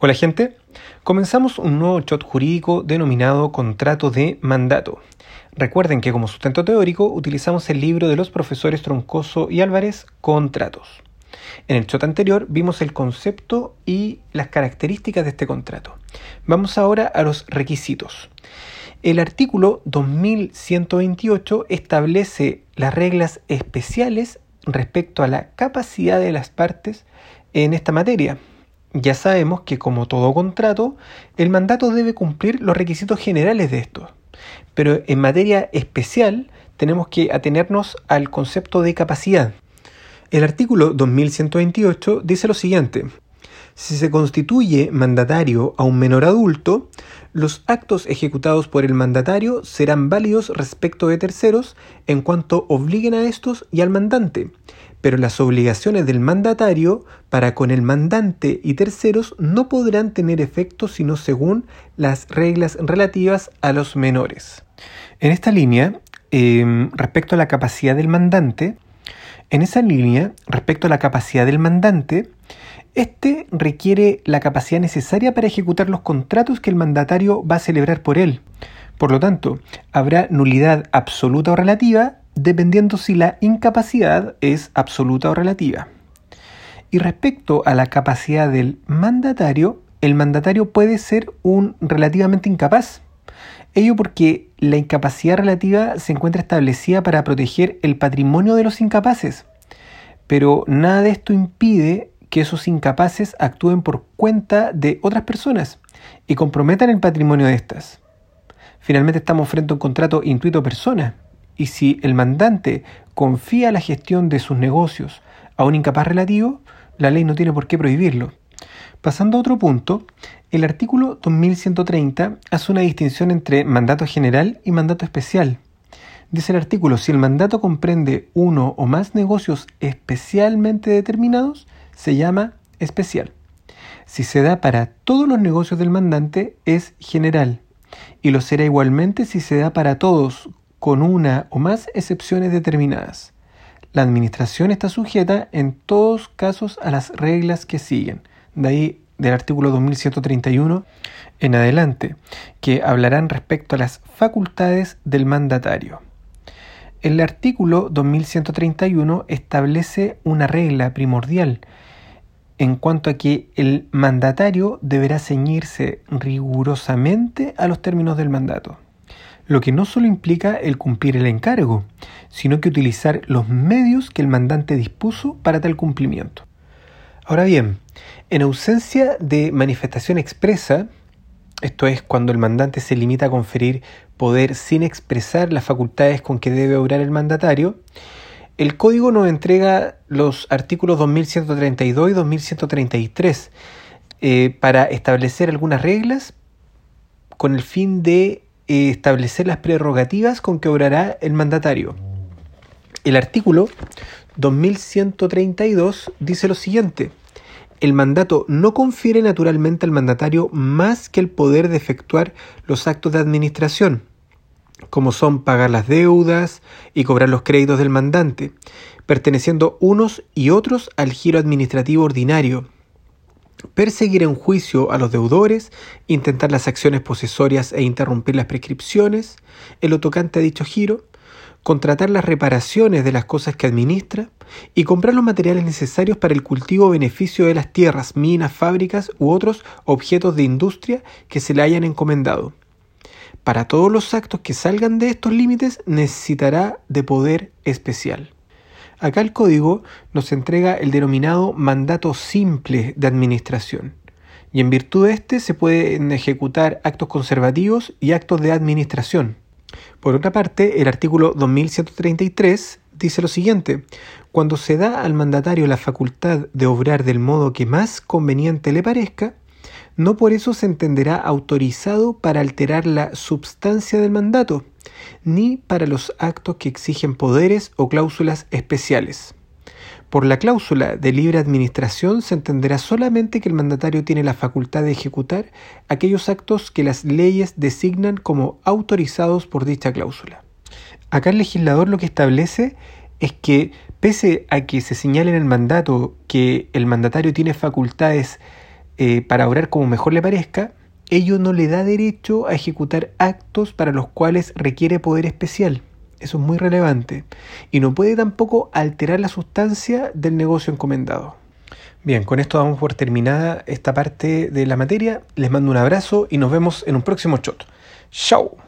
Hola gente, comenzamos un nuevo shot jurídico denominado contrato de mandato. Recuerden que como sustento teórico utilizamos el libro de los profesores Troncoso y Álvarez, Contratos. En el shot anterior vimos el concepto y las características de este contrato. Vamos ahora a los requisitos. El artículo 2128 establece las reglas especiales respecto a la capacidad de las partes en esta materia, ya sabemos que como todo contrato, el mandato debe cumplir los requisitos generales de esto. Pero en materia especial tenemos que atenernos al concepto de capacidad. El artículo 2128 dice lo siguiente. Si se constituye mandatario a un menor adulto, los actos ejecutados por el mandatario serán válidos respecto de terceros en cuanto obliguen a estos y al mandante, pero las obligaciones del mandatario para con el mandante y terceros no podrán tener efecto sino según las reglas relativas a los menores. En esta línea, em, respecto a la capacidad del mandante, en esa línea, respecto a la capacidad del mandante, este requiere la capacidad necesaria para ejecutar los contratos que el mandatario va a celebrar por él. Por lo tanto, habrá nulidad absoluta o relativa dependiendo si la incapacidad es absoluta o relativa. Y respecto a la capacidad del mandatario, el mandatario puede ser un relativamente incapaz. Ello porque la incapacidad relativa se encuentra establecida para proteger el patrimonio de los incapaces. Pero nada de esto impide que esos incapaces actúen por cuenta de otras personas y comprometan el patrimonio de estas. Finalmente estamos frente a un contrato intuito persona, y si el mandante confía la gestión de sus negocios a un incapaz relativo, la ley no tiene por qué prohibirlo. Pasando a otro punto, el artículo 2130 hace una distinción entre mandato general y mandato especial. Dice el artículo, si el mandato comprende uno o más negocios especialmente determinados, se llama especial. Si se da para todos los negocios del mandante, es general. Y lo será igualmente si se da para todos con una o más excepciones determinadas. La administración está sujeta en todos casos a las reglas que siguen. De ahí del artículo 2131 en adelante, que hablarán respecto a las facultades del mandatario. El artículo 2131 establece una regla primordial en cuanto a que el mandatario deberá ceñirse rigurosamente a los términos del mandato lo que no solo implica el cumplir el encargo, sino que utilizar los medios que el mandante dispuso para tal cumplimiento. Ahora bien, en ausencia de manifestación expresa, esto es cuando el mandante se limita a conferir poder sin expresar las facultades con que debe obrar el mandatario, el código nos entrega los artículos 2132 y 2133 eh, para establecer algunas reglas con el fin de establecer las prerrogativas con que obrará el mandatario. El artículo 2132 dice lo siguiente. El mandato no confiere naturalmente al mandatario más que el poder de efectuar los actos de administración, como son pagar las deudas y cobrar los créditos del mandante, perteneciendo unos y otros al giro administrativo ordinario, perseguir en juicio a los deudores, intentar las acciones posesorias e interrumpir las prescripciones, el lo tocante a dicho giro, contratar las reparaciones de las cosas que administra y comprar los materiales necesarios para el cultivo beneficio de las tierras, minas, fábricas u otros objetos de industria que se le hayan encomendado. Para todos los actos que salgan de estos límites necesitará de poder especial. Acá el código nos entrega el denominado mandato simple de administración. Y en virtud de este se pueden ejecutar actos conservativos y actos de administración. Por otra parte, el artículo 2133 dice lo siguiente, cuando se da al mandatario la facultad de obrar del modo que más conveniente le parezca, no por eso se entenderá autorizado para alterar la substancia del mandato, ni para los actos que exigen poderes o cláusulas especiales. Por la cláusula de libre administración se entenderá solamente que el mandatario tiene la facultad de ejecutar aquellos actos que las leyes designan como autorizados por dicha cláusula. Acá el legislador lo que establece es que, pese a que se señale en el mandato que el mandatario tiene facultades eh, para orar como mejor le parezca, ello no le da derecho a ejecutar actos para los cuales requiere poder especial. Eso es muy relevante. Y no puede tampoco alterar la sustancia del negocio encomendado. Bien, con esto damos por terminada esta parte de la materia. Les mando un abrazo y nos vemos en un próximo shot. ¡Chao!